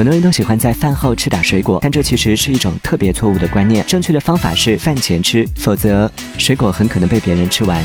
很多人都喜欢在饭后吃点水果但这其实是一种特别错误的观念。正确的方法是饭前吃否则水果很可能被别人吃完。